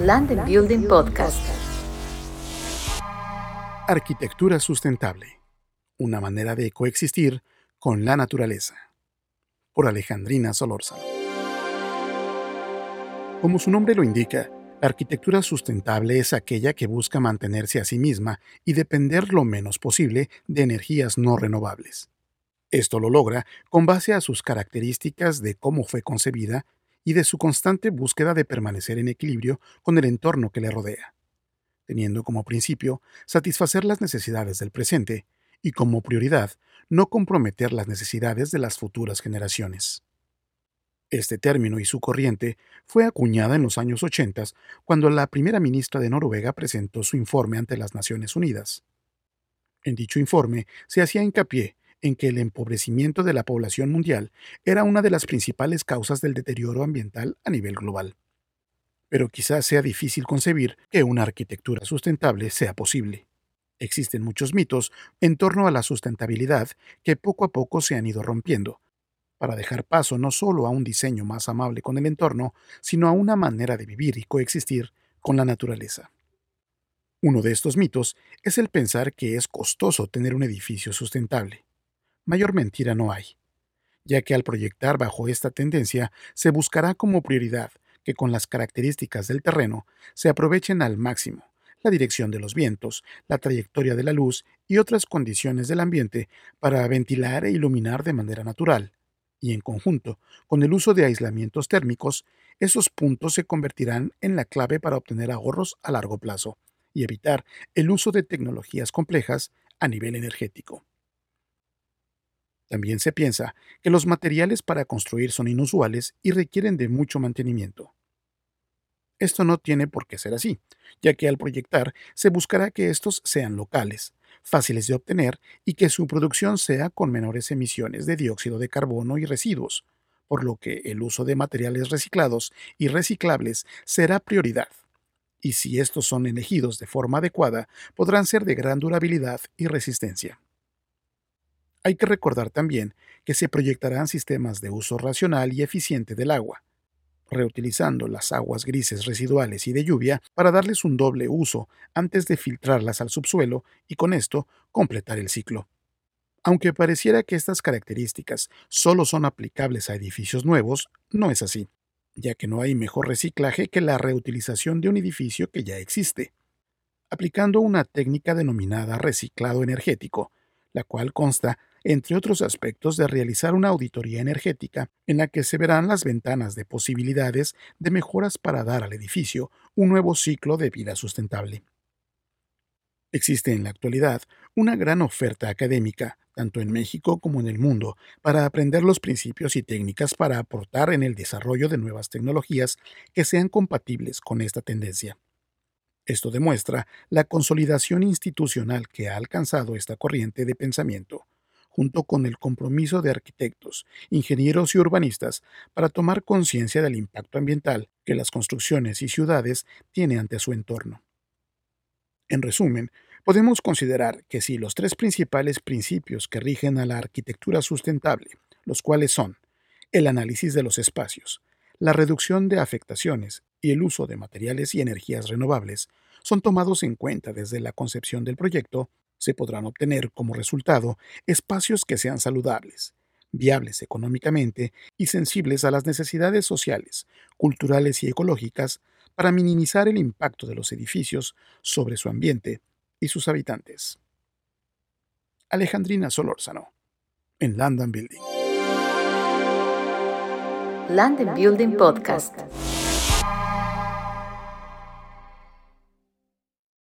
Land Building Podcast. Arquitectura sustentable. Una manera de coexistir con la naturaleza. Por Alejandrina Solórzano. Como su nombre lo indica, la arquitectura sustentable es aquella que busca mantenerse a sí misma y depender lo menos posible de energías no renovables. Esto lo logra con base a sus características de cómo fue concebida y de su constante búsqueda de permanecer en equilibrio con el entorno que le rodea, teniendo como principio satisfacer las necesidades del presente y como prioridad no comprometer las necesidades de las futuras generaciones. Este término y su corriente fue acuñada en los años 80 cuando la primera ministra de Noruega presentó su informe ante las Naciones Unidas. En dicho informe se hacía hincapié en que el empobrecimiento de la población mundial era una de las principales causas del deterioro ambiental a nivel global. Pero quizás sea difícil concebir que una arquitectura sustentable sea posible. Existen muchos mitos en torno a la sustentabilidad que poco a poco se han ido rompiendo, para dejar paso no solo a un diseño más amable con el entorno, sino a una manera de vivir y coexistir con la naturaleza. Uno de estos mitos es el pensar que es costoso tener un edificio sustentable mayor mentira no hay, ya que al proyectar bajo esta tendencia se buscará como prioridad que con las características del terreno se aprovechen al máximo la dirección de los vientos, la trayectoria de la luz y otras condiciones del ambiente para ventilar e iluminar de manera natural, y en conjunto con el uso de aislamientos térmicos, esos puntos se convertirán en la clave para obtener ahorros a largo plazo y evitar el uso de tecnologías complejas a nivel energético. También se piensa que los materiales para construir son inusuales y requieren de mucho mantenimiento. Esto no tiene por qué ser así, ya que al proyectar se buscará que estos sean locales, fáciles de obtener y que su producción sea con menores emisiones de dióxido de carbono y residuos, por lo que el uso de materiales reciclados y reciclables será prioridad. Y si estos son elegidos de forma adecuada, podrán ser de gran durabilidad y resistencia. Hay que recordar también que se proyectarán sistemas de uso racional y eficiente del agua, reutilizando las aguas grises residuales y de lluvia para darles un doble uso antes de filtrarlas al subsuelo y con esto completar el ciclo. Aunque pareciera que estas características solo son aplicables a edificios nuevos, no es así, ya que no hay mejor reciclaje que la reutilización de un edificio que ya existe. Aplicando una técnica denominada reciclado energético, la cual consta entre otros aspectos, de realizar una auditoría energética en la que se verán las ventanas de posibilidades de mejoras para dar al edificio un nuevo ciclo de vida sustentable. Existe en la actualidad una gran oferta académica, tanto en México como en el mundo, para aprender los principios y técnicas para aportar en el desarrollo de nuevas tecnologías que sean compatibles con esta tendencia. Esto demuestra la consolidación institucional que ha alcanzado esta corriente de pensamiento, junto con el compromiso de arquitectos, ingenieros y urbanistas para tomar conciencia del impacto ambiental que las construcciones y ciudades tienen ante su entorno. En resumen, podemos considerar que si los tres principales principios que rigen a la arquitectura sustentable, los cuales son el análisis de los espacios, la reducción de afectaciones y el uso de materiales y energías renovables, son tomados en cuenta desde la concepción del proyecto, se podrán obtener como resultado espacios que sean saludables, viables económicamente y sensibles a las necesidades sociales, culturales y ecológicas para minimizar el impacto de los edificios sobre su ambiente y sus habitantes. Alejandrina Solórzano, en Land Building. Land Building Podcast.